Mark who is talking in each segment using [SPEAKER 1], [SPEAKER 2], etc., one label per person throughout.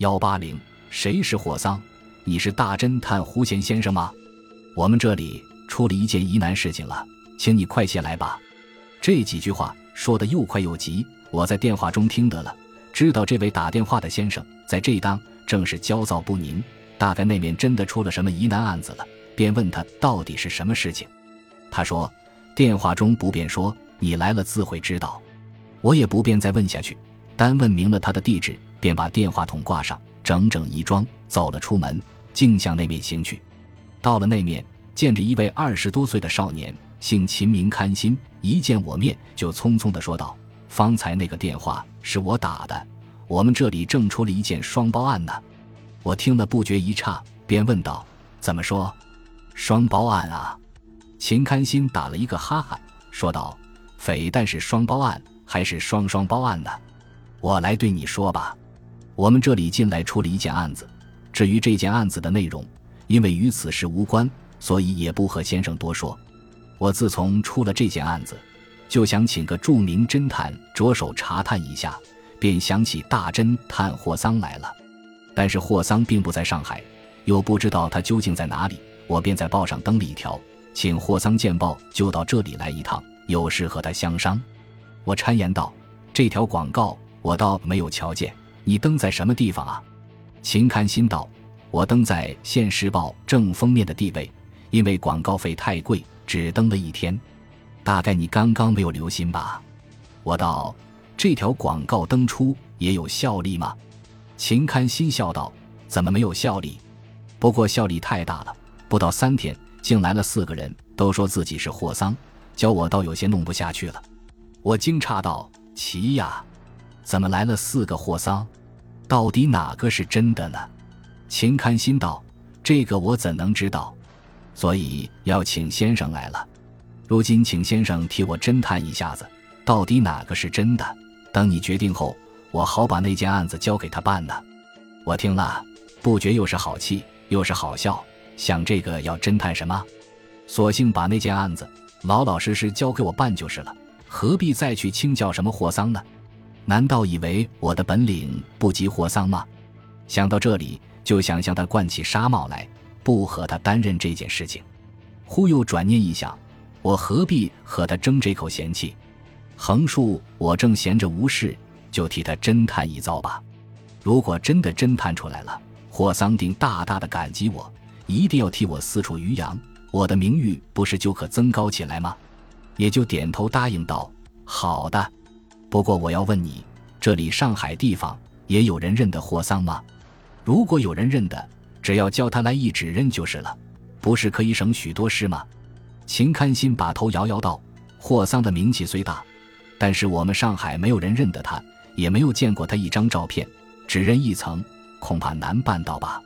[SPEAKER 1] 幺八零，谁是霍桑？你是大侦探胡贤先生吗？我们这里出了一件疑难事情了，请你快些来吧。这几句话说的又快又急，我在电话中听得了，知道这位打电话的先生在这当正是焦躁不宁，大概那面真的出了什么疑难案子了，便问他到底是什么事情。他说，电话中不便说，你来了自会知道。我也不便再问下去，单问明了他的地址。便把电话筒挂上，整整一装，走了出门，径向那面行去。到了那面，见着一位二十多岁的少年，姓秦，名堪心。一见我面，就匆匆地说道：“方才那个电话是我打的，我们这里正出了一件双胞案呢。”我听了不觉一诧，便问道：“怎么说？双胞案啊？”秦堪心打了一个哈哈，说道：“非但是双胞案，还是双双胞案呢。我来对你说吧。”我们这里近来出了一件案子，至于这件案子的内容，因为与此事无关，所以也不和先生多说。我自从出了这件案子，就想请个著名侦探着手查探一下，便想起大侦探霍桑来了。但是霍桑并不在上海，又不知道他究竟在哪里，我便在报上登了一条，请霍桑见报就到这里来一趟，有事和他相商。我谗言道：“这条广告我倒没有瞧见。”你登在什么地方啊？秦堪心道：“我登在《现时报》正封面的地位，因为广告费太贵，只登了一天。大概你刚刚没有留心吧？”我道：“这条广告登出也有效力吗？”秦堪心笑道：“怎么没有效力？不过效力太大了，不到三天，竟来了四个人，都说自己是霍桑，叫我倒有些弄不下去了。”我惊诧道：“奇呀！”怎么来了四个霍桑？到底哪个是真的呢？秦堪心道：“这个我怎能知道？所以要请先生来了。如今请先生替我侦探一下子，到底哪个是真的？等你决定后，我好把那件案子交给他办呢。”我听了，不觉又是好气又是好笑，想这个要侦探什么？索性把那件案子老老实实交给我办就是了，何必再去清叫什么霍桑呢？难道以为我的本领不及霍桑吗？想到这里，就想向他灌起纱帽来，不和他担任这件事情。忽又转念一想，我何必和他争这口闲气？横竖我正闲着无事，就替他侦探一遭吧。如果真的侦探出来了，霍桑定大大的感激我，一定要替我四处渔阳，我的名誉不是就可增高起来吗？也就点头答应道：“好的。”不过我要问你，这里上海地方也有人认得霍桑吗？如果有人认得，只要叫他来一指认就是了，不是可以省许多事吗？秦堪心把头摇摇道：“霍桑的名气虽大，但是我们上海没有人认得他，也没有见过他一张照片，只认一层，恐怕难办到吧？”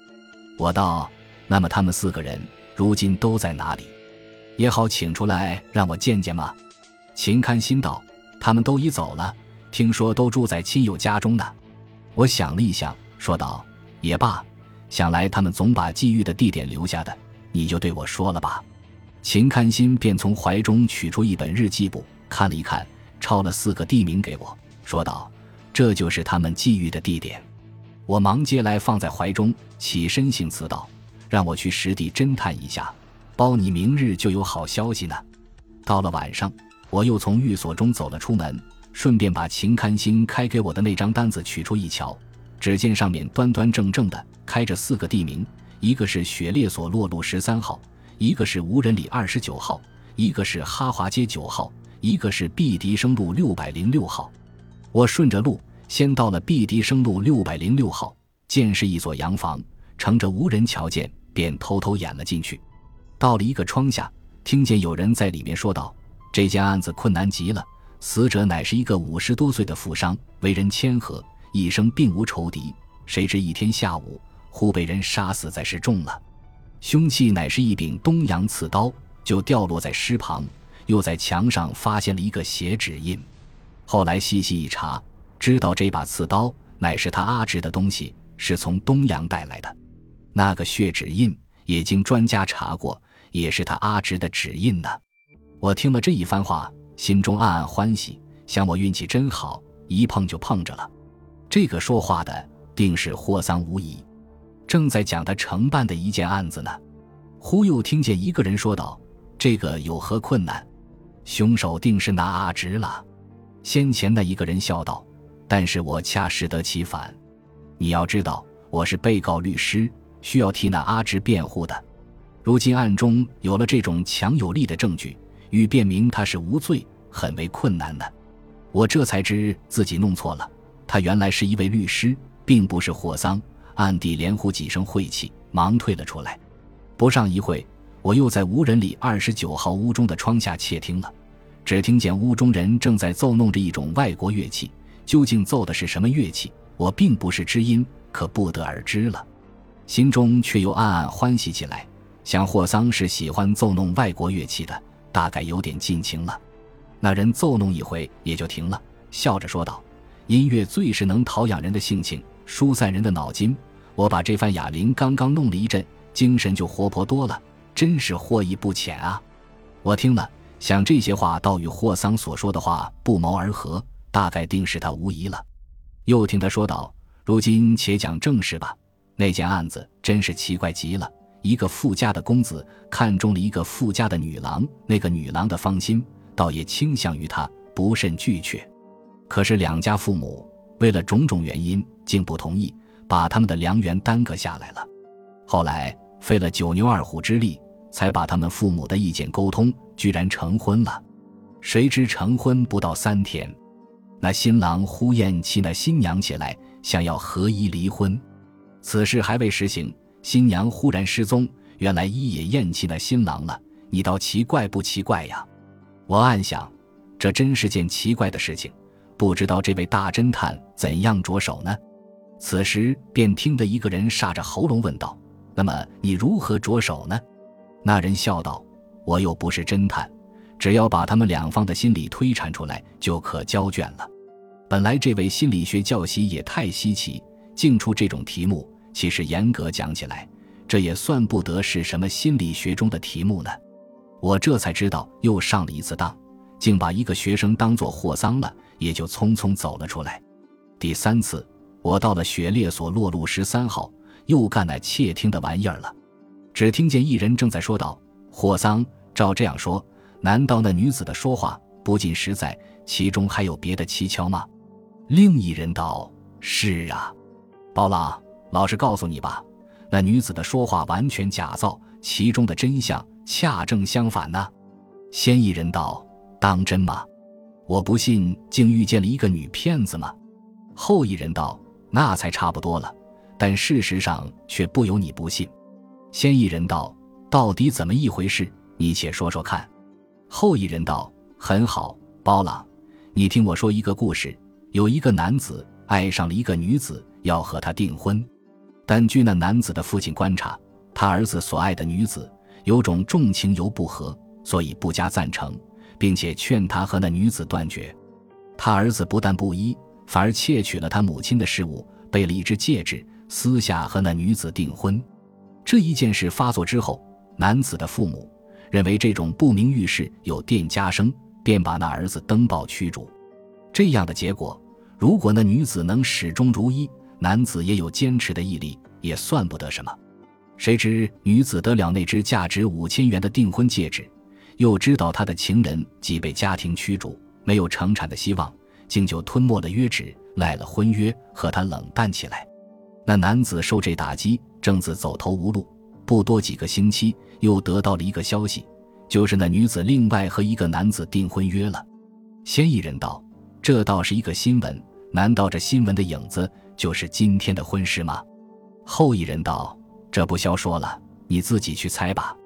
[SPEAKER 1] 我道：“那么他们四个人如今都在哪里？也好请出来让我见见吗？”秦堪心道。他们都已走了，听说都住在亲友家中呢。我想了一想，说道：“也罢，想来他们总把寄寓的地点留下的，你就对我说了吧。”秦堪心便从怀中取出一本日记簿，看了一看，抄了四个地名给我，说道：“这就是他们寄寓的地点。”我忙接来放在怀中，起身行辞道：“让我去实地侦探一下，包你明日就有好消息呢。”到了晚上。我又从寓所中走了出门，顺便把秦堪心开给我的那张单子取出一瞧，只见上面端端正正的开着四个地名，一个是雪列所落路十三号，一个是无人里二十九号，一个是哈华街九号，一个是毕迪生路六百零六号。我顺着路先到了毕迪生路六百零六号，见是一所洋房，乘着无人瞧见，便偷偷掩了进去。到了一个窗下，听见有人在里面说道。这件案子困难极了，死者乃是一个五十多岁的富商，为人谦和，一生并无仇敌。谁知一天下午，忽被人杀死在市中了。凶器乃是一柄东洋刺刀，就掉落在尸旁。又在墙上发现了一个血指印。后来细细一查，知道这把刺刀乃是他阿直的东西，是从东洋带来的。那个血指印也经专家查过，也是他阿直的指印呢。我听了这一番话，心中暗暗欢喜，想我运气真好，一碰就碰着了。这个说话的定是霍桑无疑。正在讲他承办的一件案子呢，忽又听见一个人说道：“这个有何困难？凶手定是那阿直了。”先前那一个人笑道：“但是我恰适得其反。你要知道，我是被告律师，需要替那阿直辩护的。如今案中有了这种强有力的证据，欲辨明他是无罪，很为困难的。我这才知自己弄错了，他原来是一位律师，并不是霍桑。”暗地连呼几声晦气，忙退了出来。不上一会，我又在无人里二十九号屋中的窗下窃听了，只听见屋中人正在奏弄着一种外国乐器，究竟奏的是什么乐器，我并不是知音，可不得而知了。心中却又暗暗欢喜起来，想霍桑是喜欢奏弄外国乐器的，大概有点尽情了。那人奏弄一回也就停了，笑着说道：“音乐最是能陶养人的性情。”疏散人的脑筋，我把这番哑铃刚刚弄了一阵，精神就活泼多了，真是获益不浅啊！我听了，想这些话倒与霍桑所说的话不谋而合，大概定是他无疑了。又听他说道：“如今且讲正事吧。那件案子真是奇怪极了。一个富家的公子看中了一个富家的女郎，那个女郎的芳心倒也倾向于他，不甚拒绝。可是两家父母为了种种原因。”竟不同意，把他们的良缘耽搁下来了。后来费了九牛二虎之力，才把他们父母的意见沟通，居然成婚了。谁知成婚不到三天，那新郎忽厌弃那新娘起来，想要合衣离婚。此事还未实行，新娘忽然失踪，原来一也厌弃那新郎了。你倒奇怪不奇怪呀？我暗想，这真是件奇怪的事情，不知道这位大侦探怎样着手呢？此时便听得一个人煞着喉咙问道：“那么你如何着手呢？”那人笑道：“我又不是侦探，只要把他们两方的心理推产出来，就可交卷了。本来这位心理学教习也太稀奇，竟出这种题目。其实严格讲起来，这也算不得是什么心理学中的题目呢。我这才知道又上了一次当，竟把一个学生当作霍桑了，也就匆匆走了出来。第三次。我到了雪列所落路十三号，又干那窃听的玩意儿了。只听见一人正在说道：“霍桑，照这样说，难道那女子的说话不尽实在？其中还有别的蹊跷吗？”另一人道：“是啊，包朗，老实告诉你吧，那女子的说话完全假造，其中的真相恰正相反呢。”先一人道：“当真吗？我不信，竟遇见了一个女骗子吗？”后一人道。那才差不多了，但事实上却不由你不信。先一人道：“到底怎么一回事？你且说说看。”后一人道：“很好，包朗，你听我说一个故事。有一个男子爱上了一个女子，要和她订婚，但据那男子的父亲观察，他儿子所爱的女子有种重情犹不和，所以不加赞成，并且劝他和那女子断绝。他儿子不但不依。反而窃取了他母亲的事物，备了一只戒指，私下和那女子订婚。这一件事发作之后，男子的父母认为这种不明遇事有店家生，便把那儿子登报驱逐。这样的结果，如果那女子能始终如一，男子也有坚持的毅力，也算不得什么。谁知女子得了那只价值五千元的订婚戒指，又知道她的情人即被家庭驱逐，没有成产的希望。竟就吞没了约纸，赖了婚约，和他冷淡起来。那男子受这打击，正自走投无路。不多几个星期，又得到了一个消息，就是那女子另外和一个男子订婚约了。嫌疑人道：“这倒是一个新闻，难道这新闻的影子就是今天的婚事吗？”后一人道：“这不消说了，你自己去猜吧。”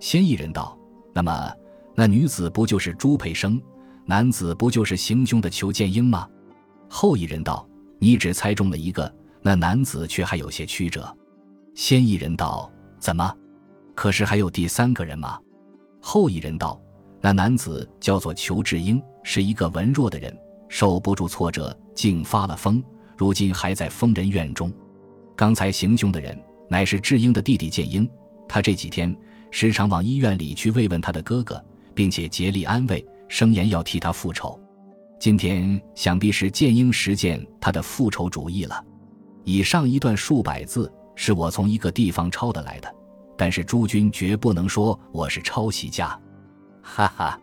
[SPEAKER 1] 先一人道：“那么，那女子不就是朱培生？”男子不就是行凶的裘建英吗？后一人道：“你只猜中了一个，那男子却还有些曲折。”先一人道：“怎么？可是还有第三个人吗？”后一人道：“那男子叫做裘志英，是一个文弱的人，受不住挫折，竟发了疯，如今还在疯人院中。刚才行凶的人乃是智英的弟弟建英，他这几天时常往医院里去慰问他的哥哥，并且竭力安慰。”声言要替他复仇，今天想必是剑英实践他的复仇主意了。以上一段数百字是我从一个地方抄的来的，但是诸君绝不能说我是抄袭家。哈哈，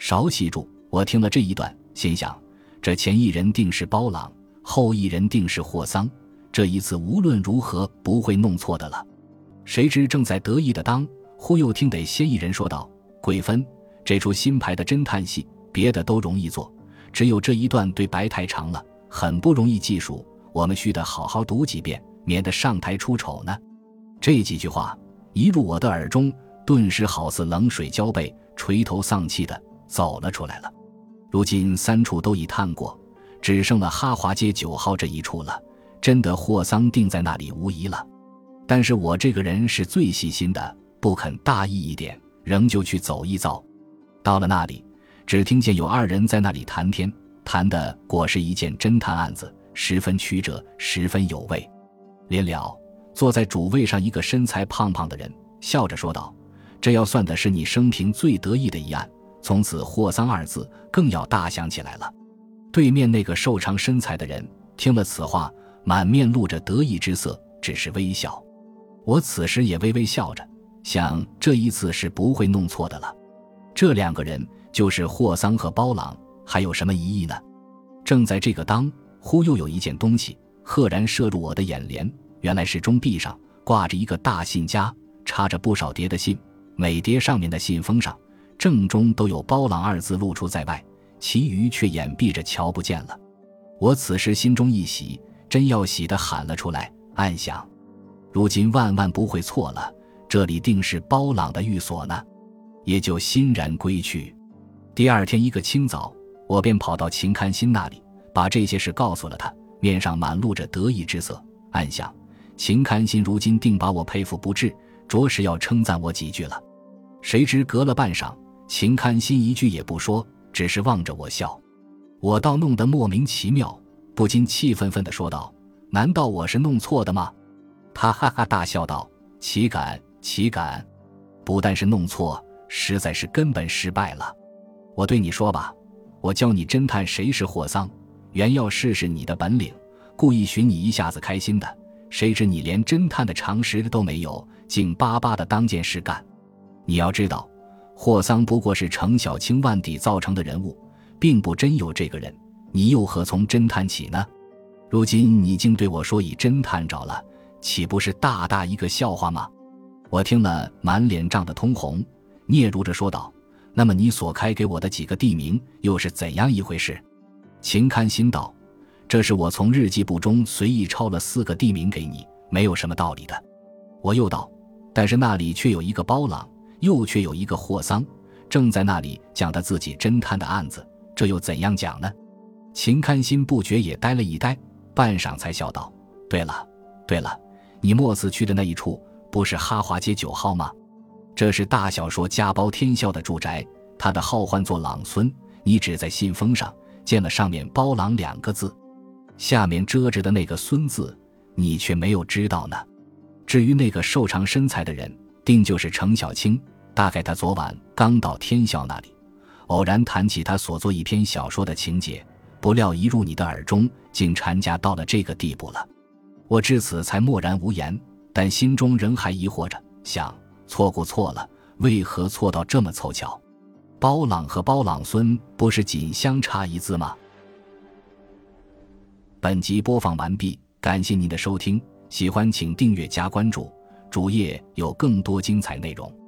[SPEAKER 1] 少喜住！我听了这一段，心想：这前一人定是包朗，后一人定是霍桑。这一次无论如何不会弄错的了。谁知正在得意的当，忽又听得先一人说道：“鬼分，这出新排的侦探戏，别的都容易做，只有这一段对白太长了，很不容易记熟。我们须得好好读几遍，免得上台出丑呢。”这几句话一入我的耳中，顿时好似冷水浇背。垂头丧气的走了出来了。如今三处都已探过，只剩了哈华街九号这一处了。真的霍桑定在那里无疑了。但是我这个人是最细心的，不肯大意一点，仍旧去走一遭。到了那里，只听见有二人在那里谈天，谈的果是一件侦探案子，十分曲折，十分有味。临了，坐在主位上一个身材胖胖的人笑着说道。这要算的是你生平最得意的一案，从此霍桑二字更要大响起来了。对面那个瘦长身材的人听了此话，满面露着得意之色，只是微笑。我此时也微微笑着，想这一次是不会弄错的了。这两个人就是霍桑和包朗，还有什么疑义呢？正在这个当，忽又有一件东西赫然射入我的眼帘，原来是钟壁上挂着一个大信夹，插着不少叠的信。每叠上面的信封上，正中都有“包朗”二字露出在外，其余却掩蔽着，瞧不见了。我此时心中一喜，真要喜的喊了出来，暗想：如今万万不会错了，这里定是包朗的寓所呢，也就欣然归去。第二天一个清早，我便跑到秦堪心那里，把这些事告诉了他，面上满露着得意之色，暗想：秦堪心如今定把我佩服不至，着实要称赞我几句了。谁知隔了半晌，秦堪心一句也不说，只是望着我笑。我倒弄得莫名其妙，不禁气愤愤地说道：“难道我是弄错的吗？”他哈哈大笑道：“岂敢，岂敢！不但是弄错，实在是根本失败了。我对你说吧，我教你侦探谁是霍桑，原要试试你的本领，故意寻你一下子开心的。谁知你连侦探的常识都没有，竟巴巴的当件事干。”你要知道，霍桑不过是程小青万底造成的人物，并不真有这个人。你又何从侦探起呢？如今你竟对我说已侦探着了，岂不是大大一个笑话吗？我听了，满脸涨得通红，嗫嚅着说道：“那么你所开给我的几个地名又是怎样一回事？”秦堪心道：“这是我从日记簿中随意抄了四个地名给你，没有什么道理的。”我又道：“但是那里却有一个包朗。”又却有一个霍桑，正在那里讲他自己侦探的案子，这又怎样讲呢？秦堪心不觉也呆了一呆，半晌才笑道：“对了，对了，你末次去的那一处不是哈华街九号吗？这是大小说家包天笑的住宅，他的号唤作朗孙。你只在信封上见了上面包朗两个字，下面遮着的那个孙字，你却没有知道呢。至于那个瘦长身材的人。”定就是程小青，大概他昨晚刚到天笑那里，偶然谈起他所作一篇小说的情节，不料一入你的耳中，竟缠夹到了这个地步了。我至此才默然无言，但心中仍还疑惑着，想错过错了，为何错到这么凑巧？包朗和包朗孙不是仅相差一字吗？本集播放完毕，感谢您的收听，喜欢请订阅加关注。主页有更多精彩内容。